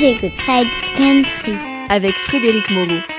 J'écoute Fred's Country avec Frédéric Moreau.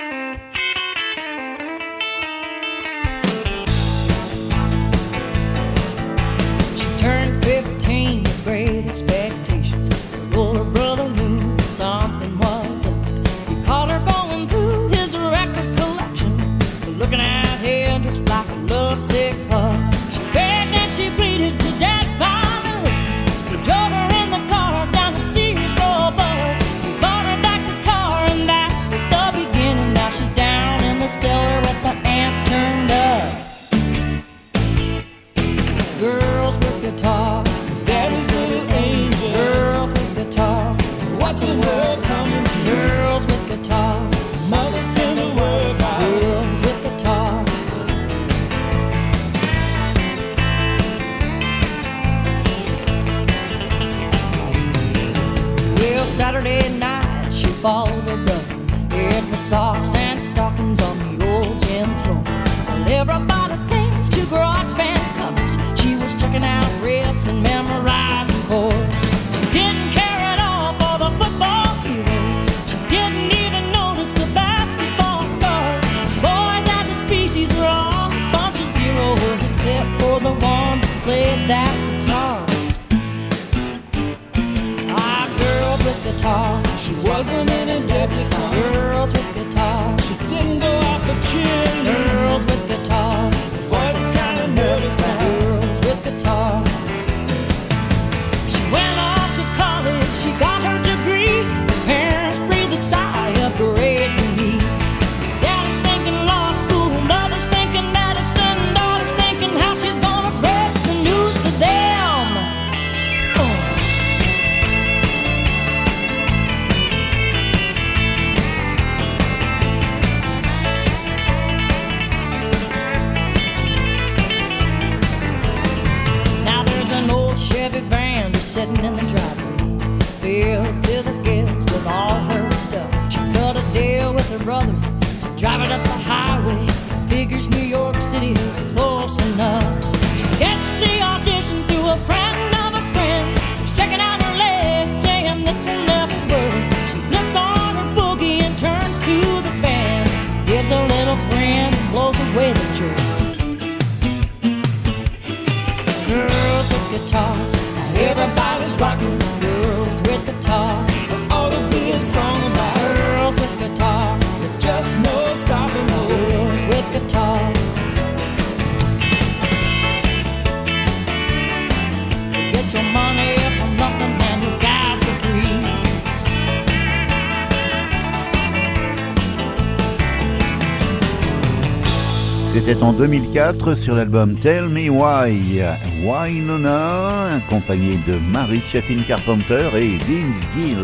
2004 sur l'album Tell Me Why. Wynonna, accompagné de Mary Chapin Carpenter et Vince Gill.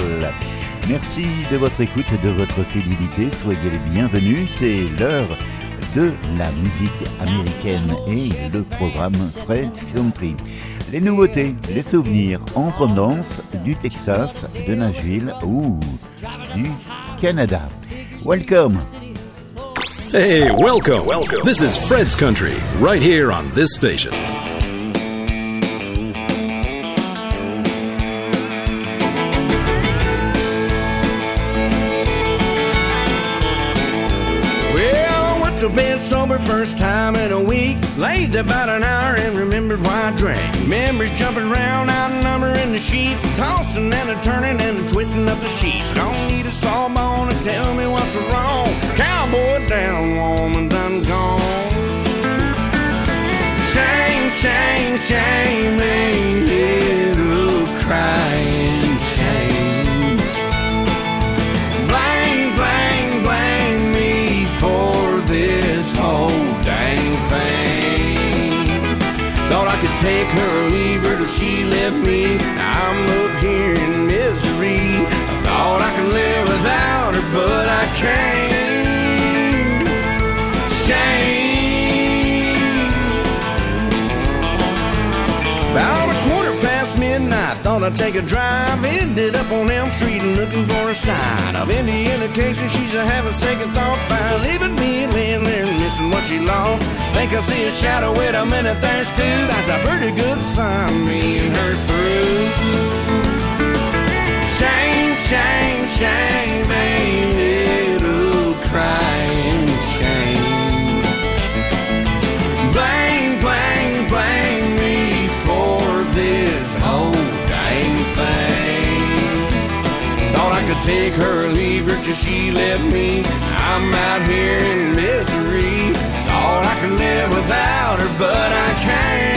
Merci de votre écoute et de votre fidélité. Soyez les bienvenus. C'est l'heure de la musique américaine et le programme Fred's Country. Les nouveautés, les souvenirs en provenance du Texas, de Nashville ou du Canada. Welcome Hey, welcome. welcome. This is Fred's Country, right here on this station. Sober first time in a week. Laid about an hour and remembered why I drank. Memories jumping around, outnumbering the sheep. Tossing and a turning and a twisting up the sheets. Don't need a sawbone to tell me what's wrong. Cowboy down, woman done gone. Shame, shame, shame, ain't little crying could take her or leave her till she left me. Now I'm up here in misery. I thought I could live without her, but I can't. Shame. About Thought I'd take a drive, ended up on Elm Street looking for a sign of any indication she's a having second thoughts by leaving me laying there missing what she lost. Think I see a shadow, wait a minute, there's two. That's a pretty good sign, me and her's through. Shame, shame, shame, ain't it? Ooh, cry. Take her leave her till she left me. I'm out here in misery. Thought I could live without her, but I can't.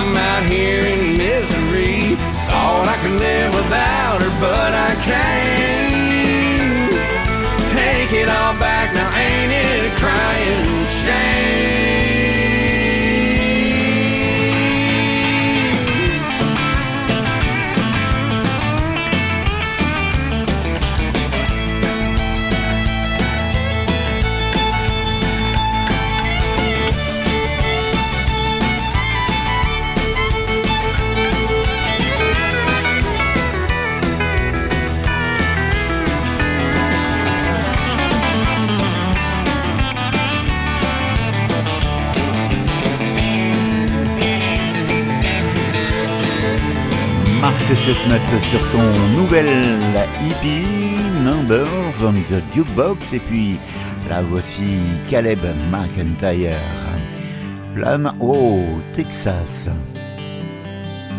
I'm out here in misery. Thought I could live without her, but I can't. Mark Chestnut sur son nouvel EP Numbers on the Jukebox et puis là voici Caleb McIntyre. Plan O Texas.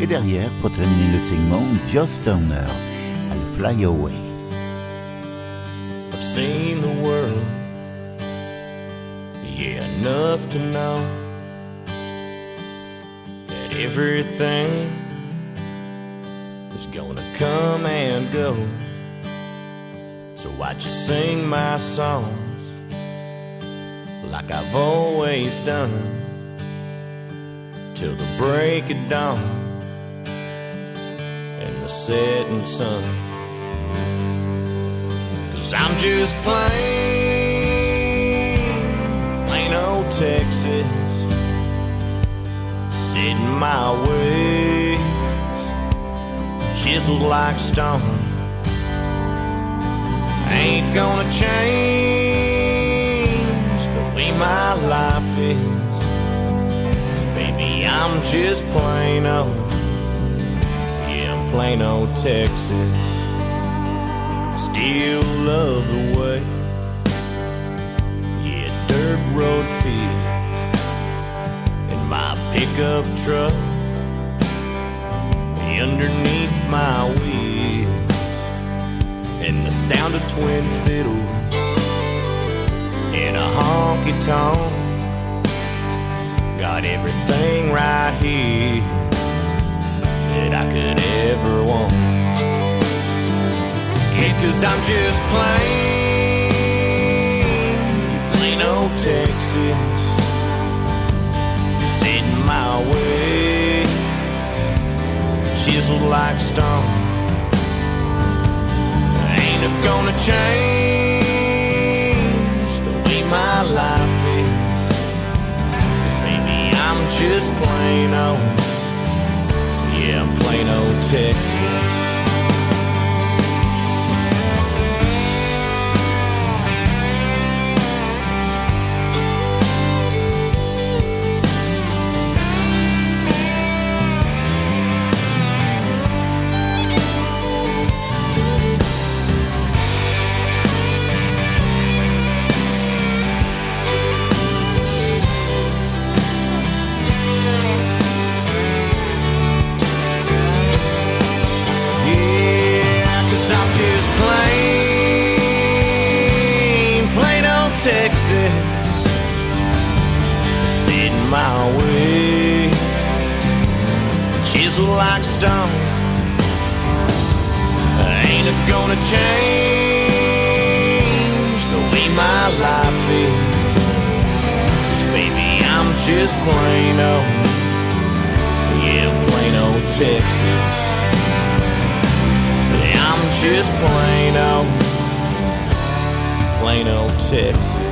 Et derrière pour terminer le segment Joss Turner I'll Fly Away. I've seen the world, yeah, enough to know that everything is gonna come and go. So I just sing my songs like I've always done till the break of dawn and the setting sun. Cause I'm just plain, plain old Texas, sitting my ways, chiseled like stone. Ain't gonna change the way my life is. 'Cause baby, I'm just plain old, yeah, I'm plain old Texas still love the way. Yeah, dirt road fields in my pickup truck, underneath my wheels, and the sound of twin fiddles in a honky tonk. Got everything right here that I could ever want. Yeah, cause I'm just plain, plain old Texas. Sitting my ways, chiseled like stone. Ain't it gonna change the way my life is. 'Cause maybe I'm just plain old, yeah, plain old Texas. is Plano. Yeah, Plano, Texas. I'm just Plano. Plano, Texas.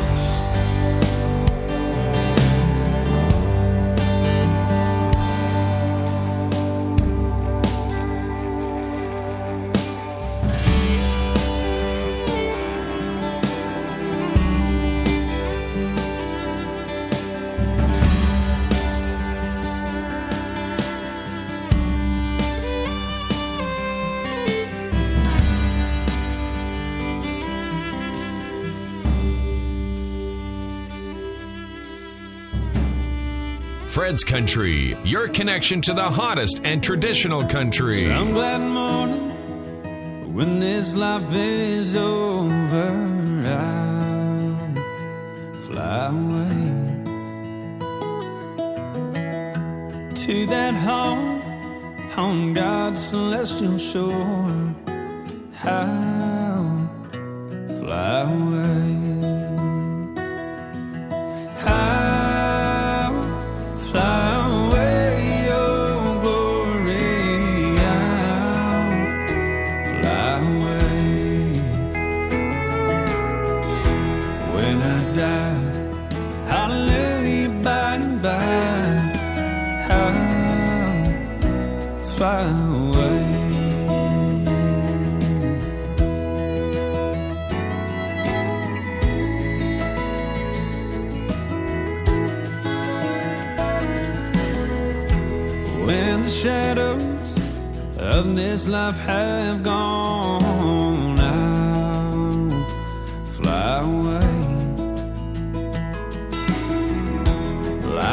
Fred's Country, your connection to the hottest and traditional country. Some glad morning when this life is over, I'll fly away to that home on God's celestial shore. I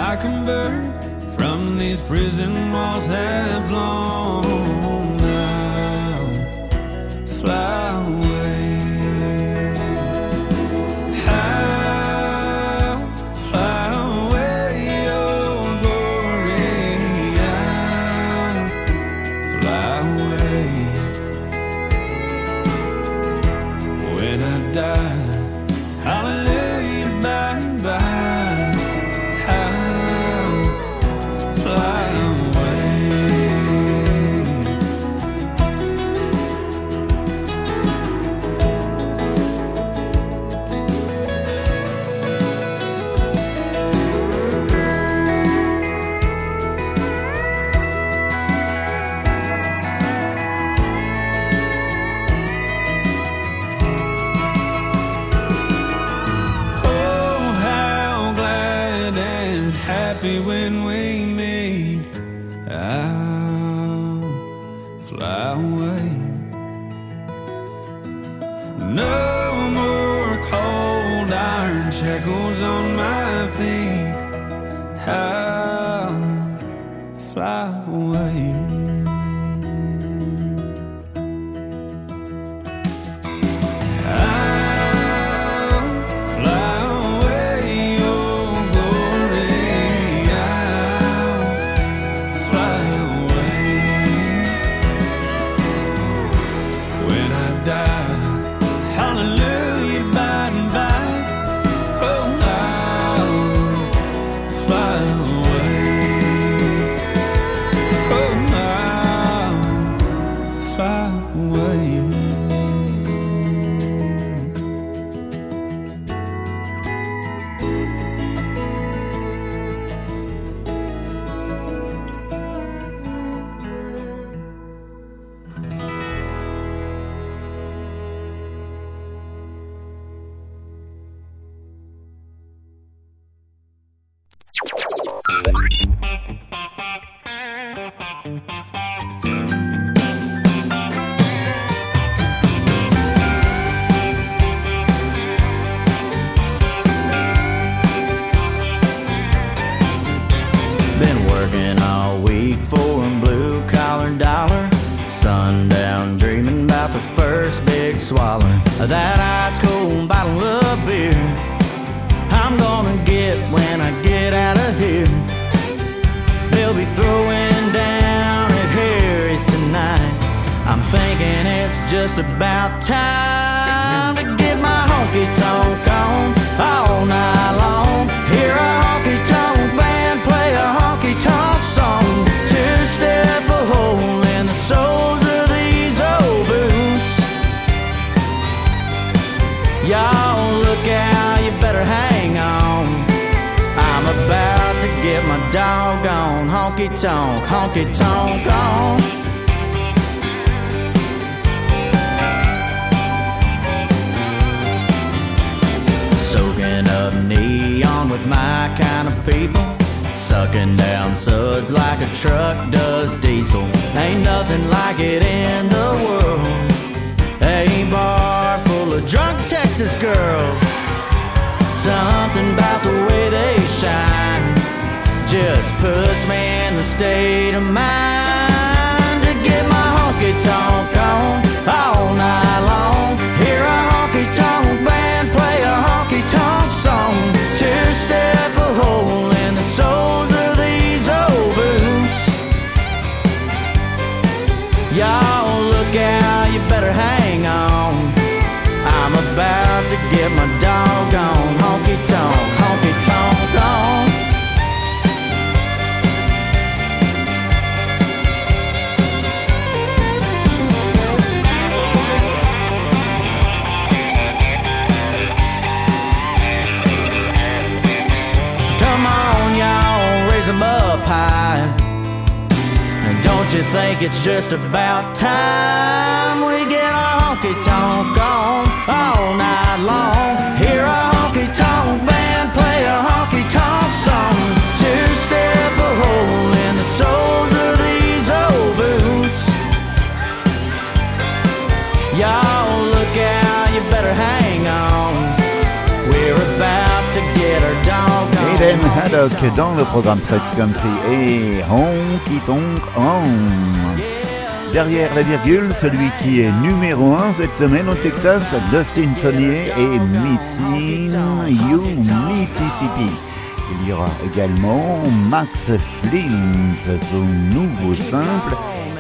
like a bird from these prison walls have long. People. Sucking down suds like a truck does diesel. Ain't nothing like it in the world. A bar full of drunk Texas girls. Something about the way they shine just puts me in the state of mind to get my honky tonk on all night long. Hear a honky tonk band play a honky tonk song. Two step soles of these old boots. Y'all look out, you better hang on. I'm about to get my honky tonk, honky tonk high. And don't you think it's just about time we get our honky tonk on all night long? Haddock dans le programme Sex Country et Honky Tonk On. Derrière la virgule, celui qui est numéro 1 cette semaine au Texas, Dustin Sonnier et Missing You Mississippi. Il y aura également Max Flint, son nouveau simple,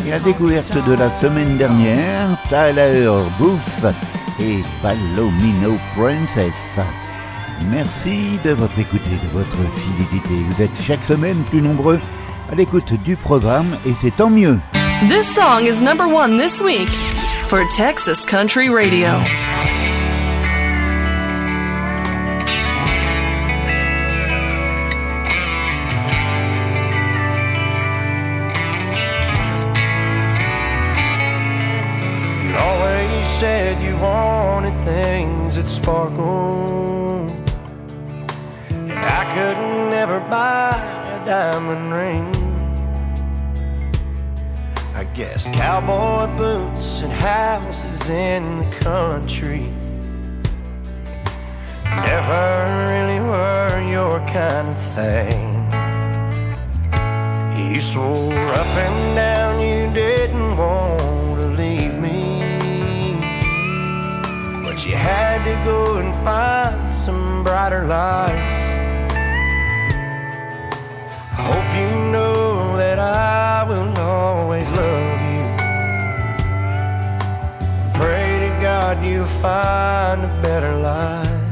et la découverte de la semaine dernière, Tyler Booth et Palomino Princess. Merci de votre écoute et de votre fidélité. Vous êtes chaque semaine plus nombreux à l'écoute du programme et c'est tant mieux. This song is number one this week for Texas Country Radio. You always said you wanted things that sparkle. Buy a diamond ring. I guess cowboy boots and houses in the country never really were your kind of thing. You swore up and down you didn't want to leave me. But you had to go and find some brighter lights. I hope you know that I will always love you. Pray to God you'll find a better life.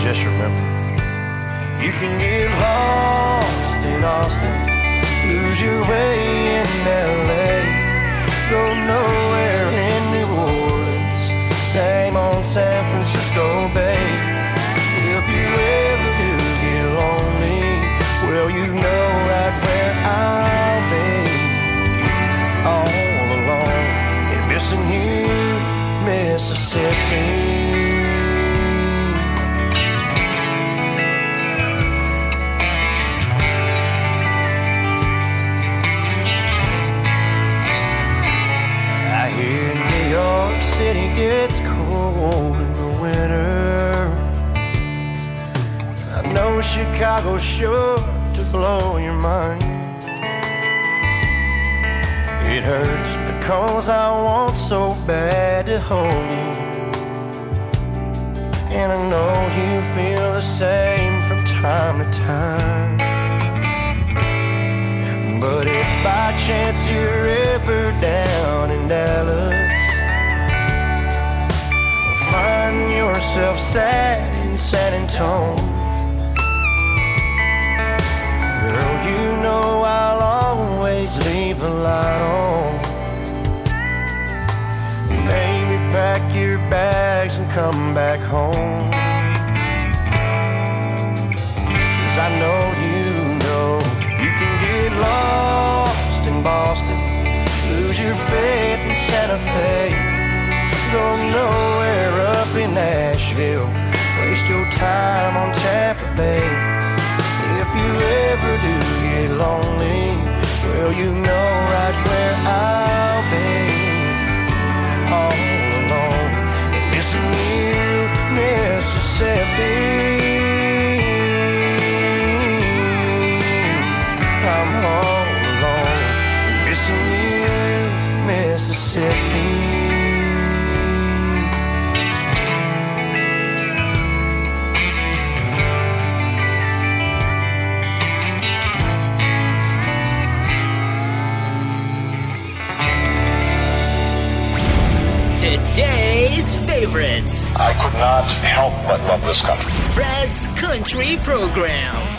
Just remember. You can get lost in Austin, lose your way in LA, go nowhere in New Orleans, same on San Francisco Bay. Mississippi. I hear New York City gets cold in the winter. I know Chicago's sure to blow your mind. It hurts because I want so bad to hold you. And I know you feel the same from time to time. But if by chance you're ever down in Dallas, find yourself sad in San Antonio, girl, you know I'll always leave the light on. pack your bags and come back home. Cause I know you know you can get lost in Boston, lose your faith in Santa Fe, go nowhere up in Nashville, waste your time on Tampa Bay. If you ever do get lonely, well, you know right where I'll be. Love this country. Fred's Country Program.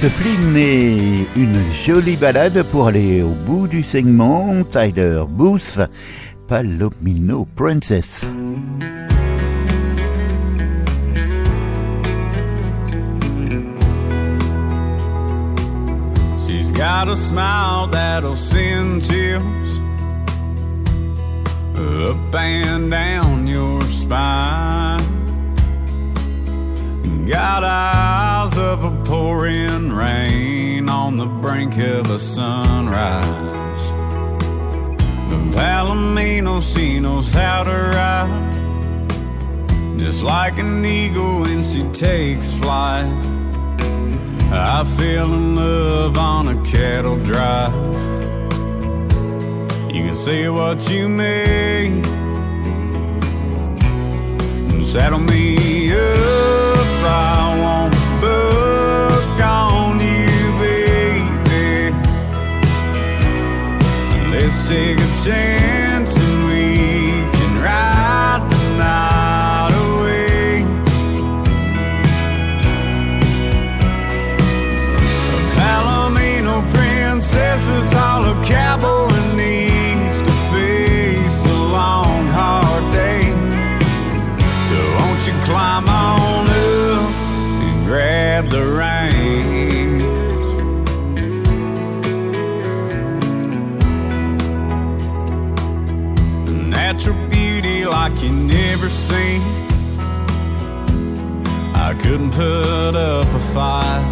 Max Flynn et une jolie balade pour aller au bout du segment. Tyler Booth, Palomino Princess. She's got a smile that'll send chills up and down your spine. Got eyes of a pouring rain on the brink of a sunrise. The Palomino knows how to ride. Just like an eagle when she takes flight. I fell in love on a cattle drive. You can say what you may, and saddle me up take a chance. put up a fight.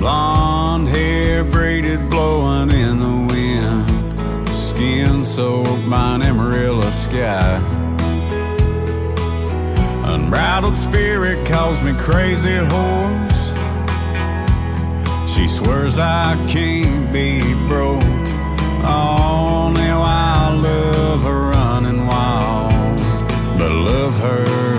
Blonde hair braided, blowing in the wind. Skin soaked by an Amarillo sky. Unbridled spirit calls me crazy horse. She swears I can't be broke. Only oh, I love her running wild, but love her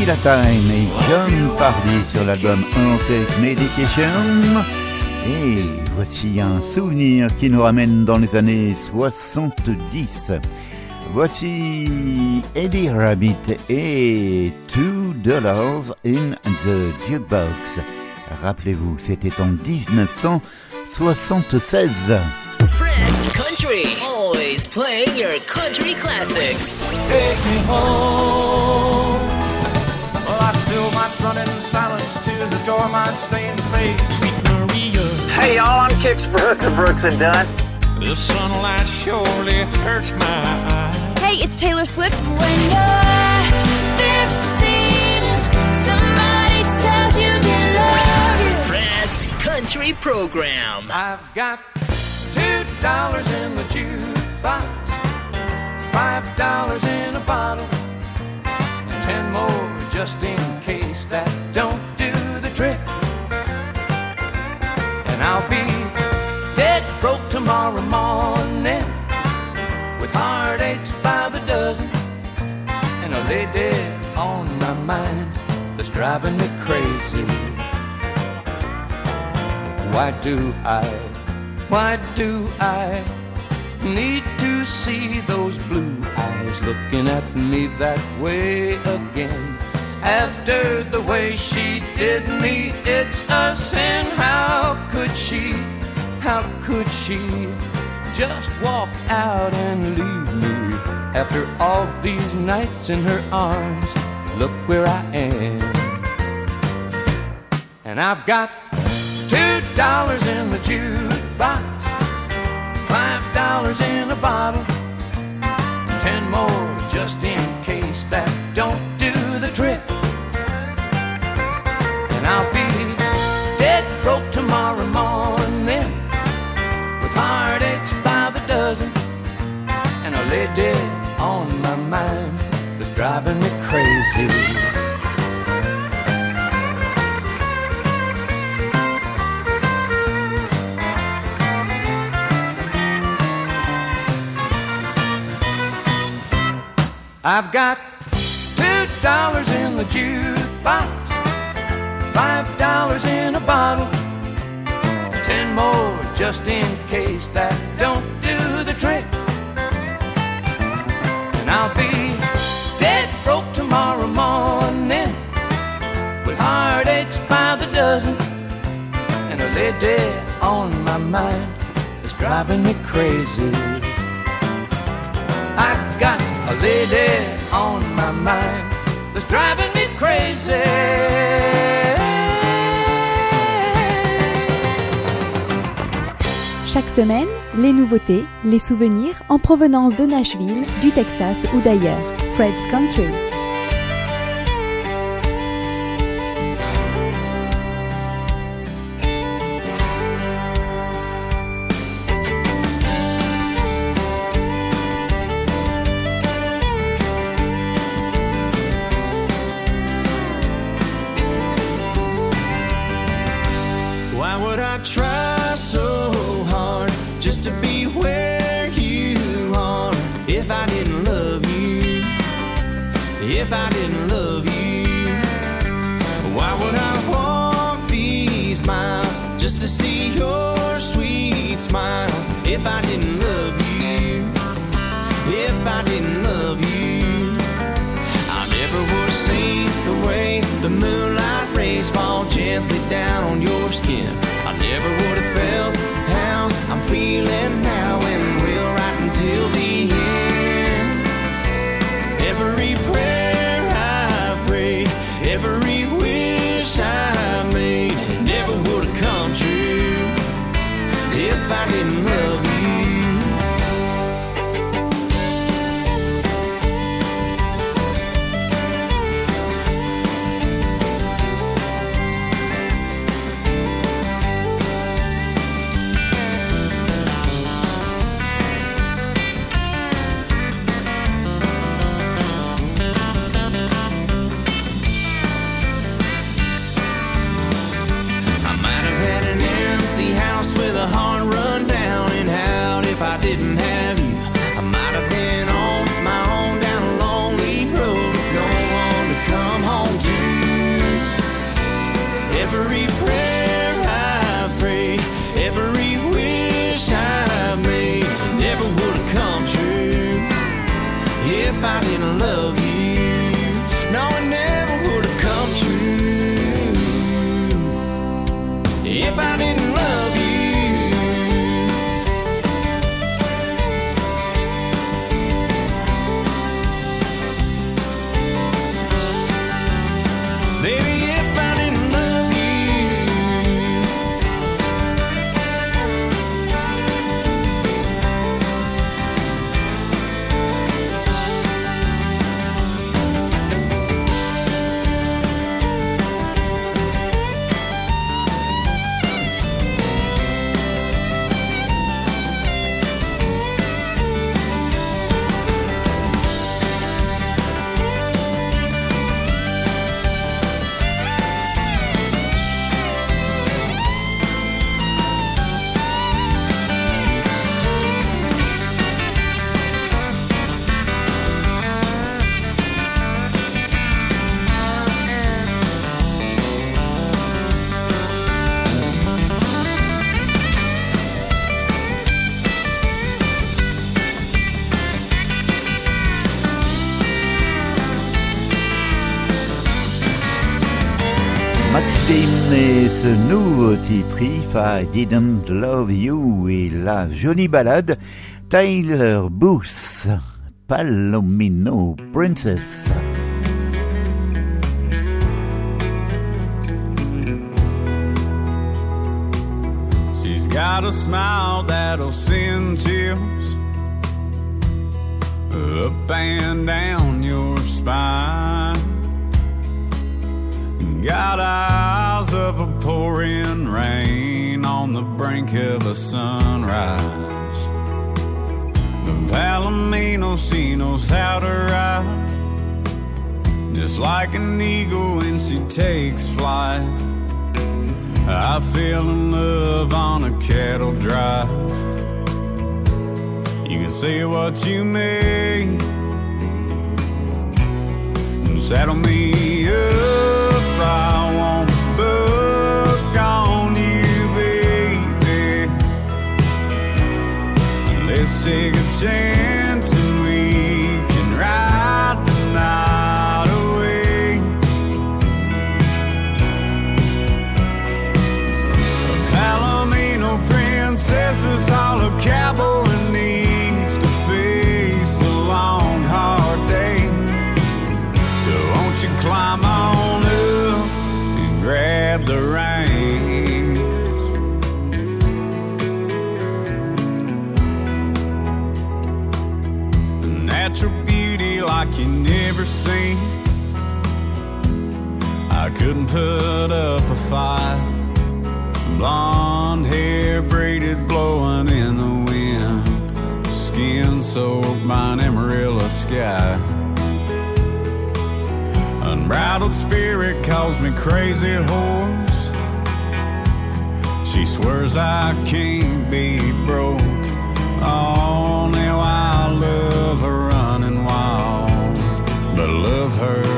Sheila Time et John Pardy sur l'album Haunted Medication. Et voici un souvenir qui nous ramène dans les années 70. Voici Eddie Rabbit et Two Dollars in the Jukebox. Rappelez-vous, c'était en 1976. Fred's Country, always playing your country classics. Take me home. Well, I still might run in silence, tears the door might stay in face. Sweet Maria. Hey y'all, I'm Kix Brooks of Brooks and Dunn. The sunlight surely hurts my eyes. Hey, it's Taylor Swift. When you're 15, somebody tells you they love you. Fred's Country Program. I've got two dollars in the jukebox, five dollars in a bottle, and ten more just in case that don't do the trick. And I'll be dead broke tomorrow morning with heartaches by the dozen, and a lady on my mind that's driving me crazy. Why do I? Why do I need to see those blue eyes looking at me that way again? After the way she did me, it's a sin. How could she? How could she just walk out and leave me? After all these nights in her arms, look where I am. And I've got two dollars in the jukebox, five dollars in a bottle, ten more just in case that don't trick. And I'll be dead broke tomorrow morning with heartaches by the dozen, and a lady on my mind that's driving me crazy. I've got dollars in the jukebox, five dollars in a bottle, ten more just in case that don't do the trick. And I'll be dead broke tomorrow morning with heartaches by the dozen, and a lady on my mind that's driving me crazy. I've got a lady on my mind Chaque semaine, les nouveautés, les souvenirs en provenance de Nashville, du Texas ou d'ailleurs. Fred's Country. every prayer I pray, every wish I made, never would have come true if I. ce nouveau titre If I Didn't Love You et la jolie balade Tyler Booth, Palomino Princess. She's got a smile that'll send chills up and down your spine. Got eyes of a pouring rain on the brink of a sunrise. The Palomino, she knows how to ride. Just like an eagle when she takes flight. I fell in love on a cattle drive. You can say what you may. Saddle me up, I take a chance put up a fight. Blonde hair braided, blowing in the wind. Skin soaked by an Amarillo sky. Unbridled spirit calls me crazy horse. She swears I can't be broke. Oh, Only while love her running wild, but love her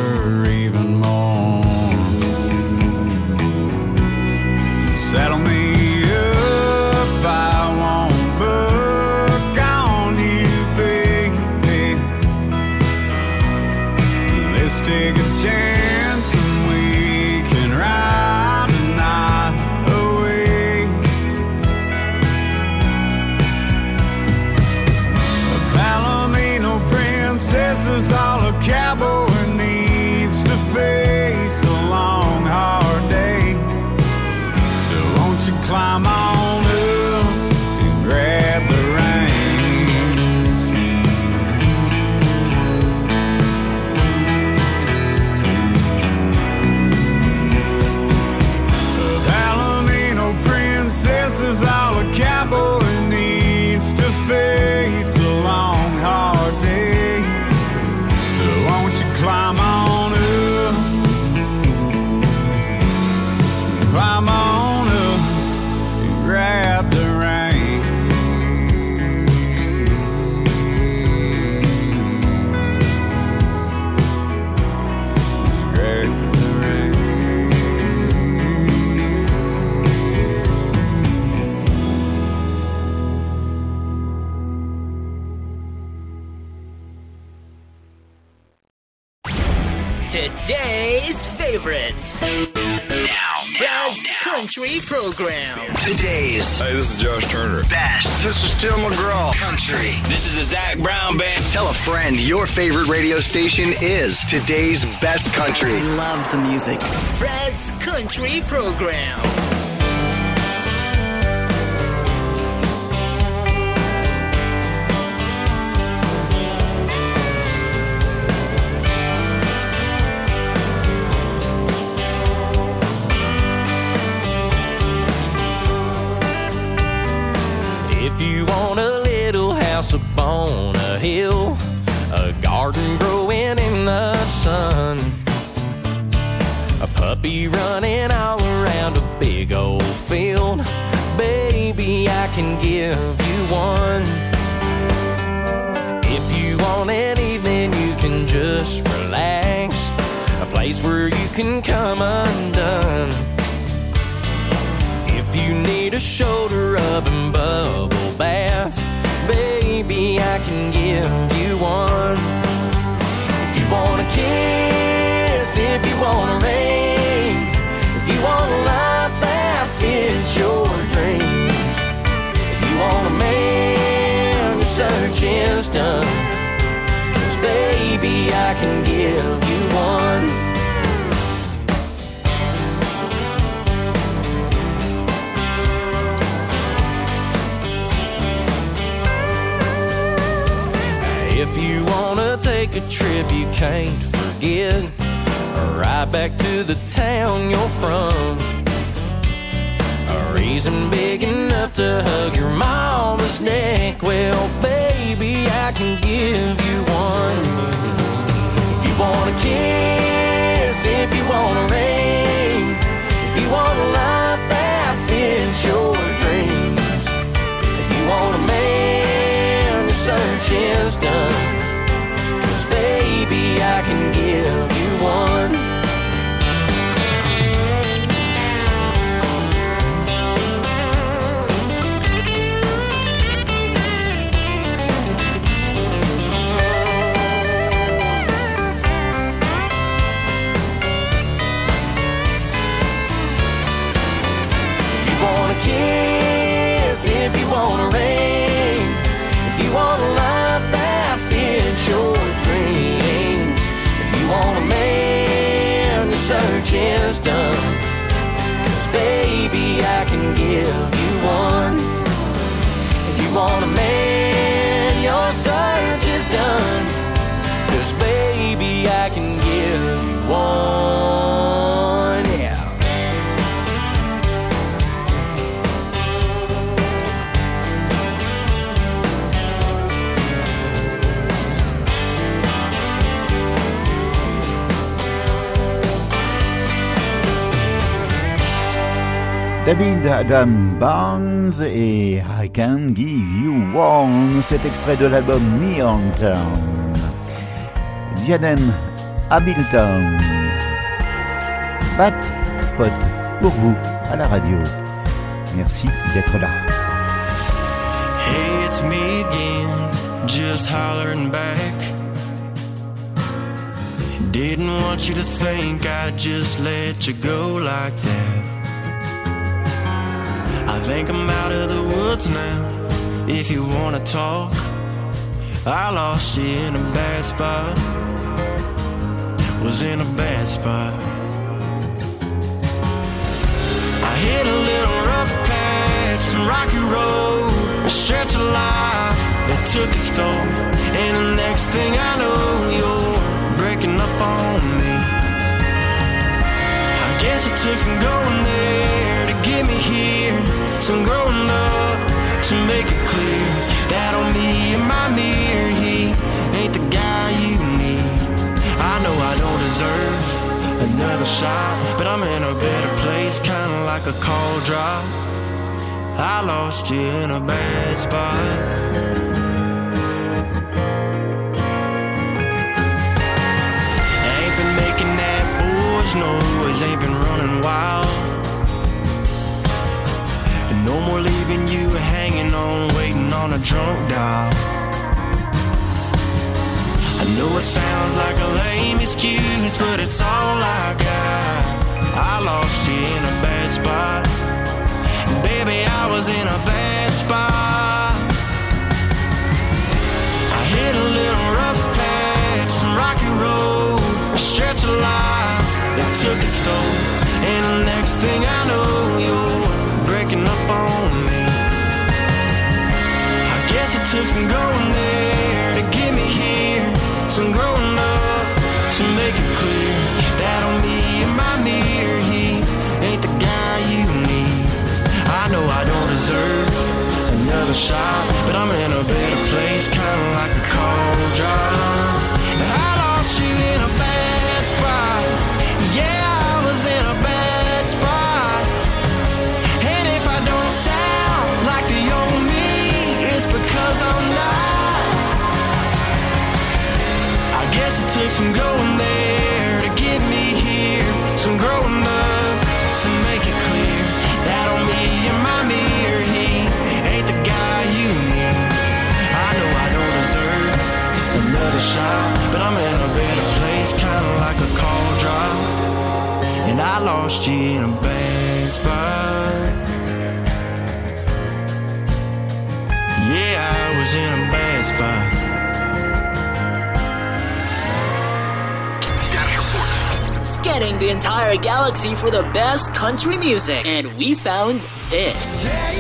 favorites. Now, Fred's Country Program. Today's. Hey, this is Josh Turner. Best. This is Tim McGraw. Country. This is the Zac Brown Band. Tell a friend your favorite radio station is today's best country. love the music. Fred's Country Program. Running all around a big old field, baby, I can give you one. If you want an evening, you can just relax, a place where you can come undone. If you need a shoulder rub and bubble bath, baby, I can give you one. If you want a kiss, if you want I can give you one. If you wanna take a trip you can't forget, right back to the town you're from. A reason big enough to hug your mama's neck. Well, baby, I can give you one. If you want a kiss, if you want a ring, if you want a life that fits your dreams, if you want a man, your search is done. Cause baby, I can want a man, your search is done. Cause baby, I can give you one. Yeah. David Adam Byrnes et I Can Give You One, cet extrait de l'album Neon Town. Vianen Hamilton. Bat Spot pour vous à la radio. Merci d'être là. Hey, it's me again, just hollering back. Didn't want you to think I'd just let you go like that. I think I'm out of the woods now. If you wanna talk, I lost you in a bad spot. Was in a bad spot. I hit a little rough patch, some rocky road, a stretch of life that took its toll. And the next thing I know, you're breaking up on me. I guess it took some going there to get me here, some growing up to make it clear that on me and my mirror, he ain't the guy you need. I know I don't deserve another shot, but I'm in a better place, kinda like a call drop. I lost you in a bad spot. Ain't been making that boys noise, ain't been running wild. No more leaving you hanging on, waiting on a drunk dial. I know it sounds like a lame excuse, but it's all I got. I lost you in a bad spot. And baby, I was in a bad spot. I hit a little Some going there to get me here. Some growing up to make it clear that on me in my mirror, he ain't the guy you need. I know I don't deserve another shot, but I'm in a better place, kinda like a cold drop. shot, but I'm in a better place, kinda like a drop. And I lost you in a. Yeah, I was in a bad spot. Scanning the entire galaxy for the best country music, and we found this. Yeah.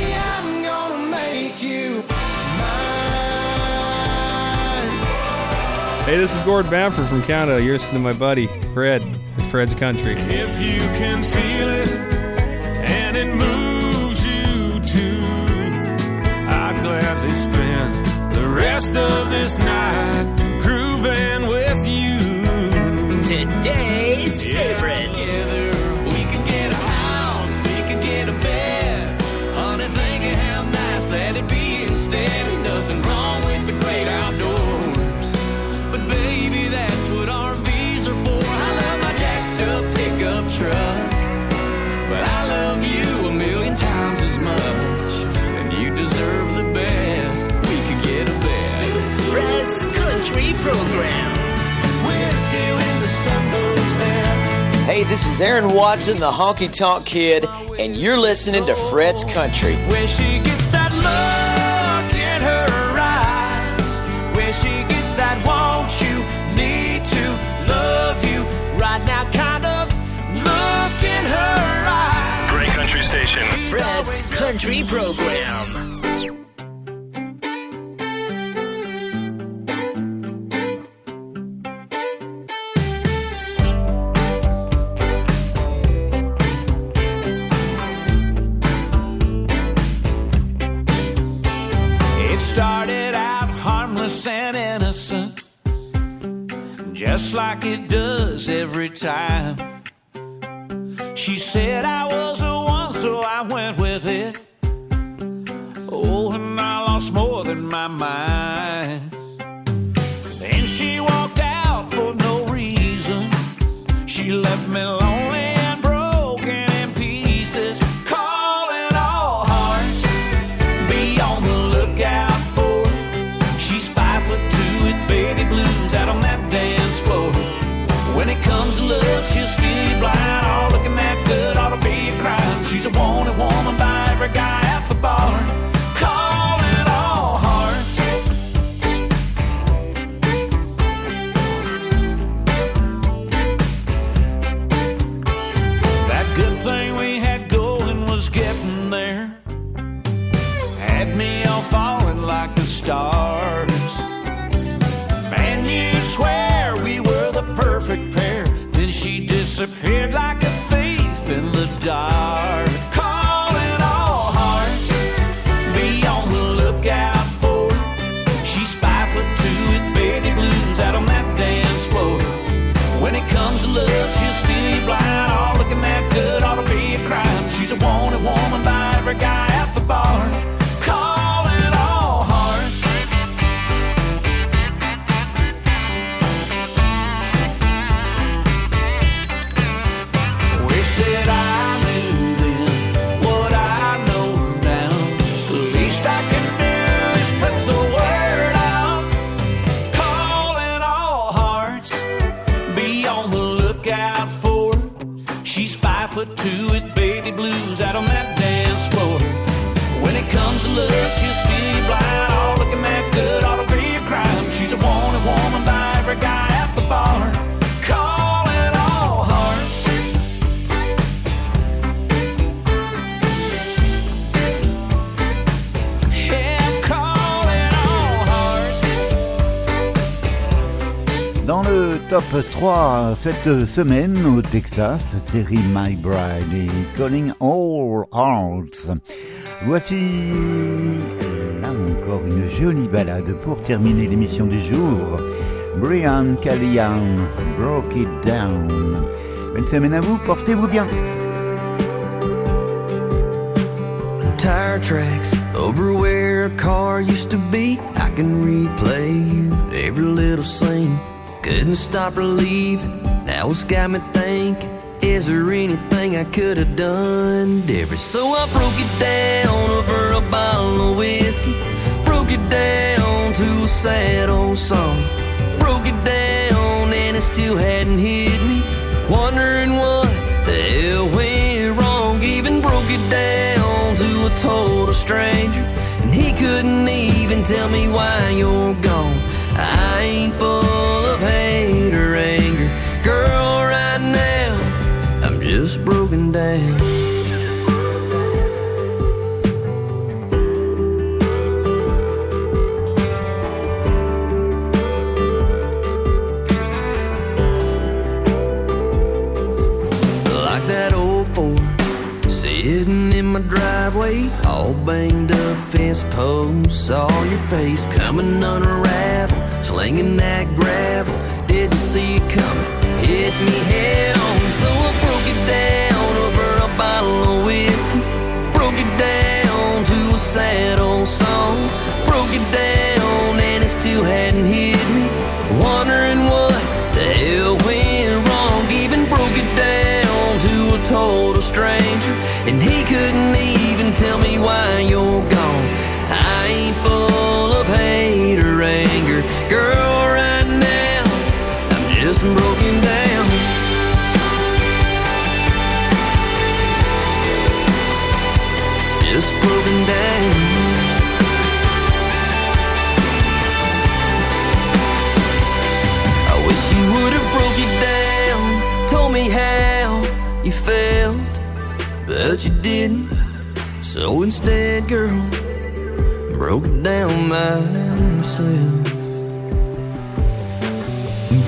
Hey, this is Gord Bamford from Canada. You're listening to my buddy, Fred, It's Fred's Country. If you can feel it and it moves you too, I'd gladly spend the rest of this night grooving with you. Today's favorite. This is Aaron Watson, the Honky Tonk Kid, and you're listening to Fred's Country. When she gets that look in her eyes, when she gets that will you need to love you right now kind of look in her eyes. Great country station. Fred's Country Program. time. love. Top 3 cette semaine au Texas, Terry My Bride et Calling All Hearts. Voici là encore une jolie balade pour terminer l'émission du jour. Brian Callihan, Broke It Down. Bonne semaine à vous, portez-vous bien. tire tracks over where a car used to be. I can replay you every little. Couldn't stop believing. That was got me thinking. Is there anything I could have done different? So I broke it down over a bottle of whiskey. Broke it down to a sad old song. Broke it down and it still hadn't hit me. Wondering what the hell went wrong. Even broke it down to a total stranger. And he couldn't even tell me why you're gone. I ain't full of hate or anger. Girl, right now, I'm just broken down. like that old Ford sitting in my driveway, all banged up fence posts. Saw your face coming unravel, slinging that gravel. Didn't see it coming, hit me head on. So I broke it down over a bottle of whiskey. Broke it down to a sad old song. Broke it down down myself.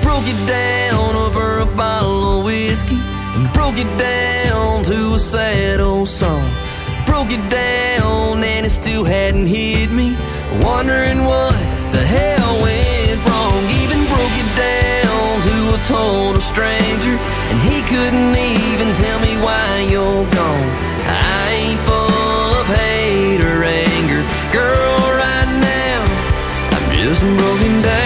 Broke it down over a bottle of whiskey, broke it down to a sad old song. Broke it down and it still hadn't hit me. Wondering what the hell went wrong. Even broke it down to a total stranger. And he couldn't even tell me why you're gone. I ain't full of hate broken down.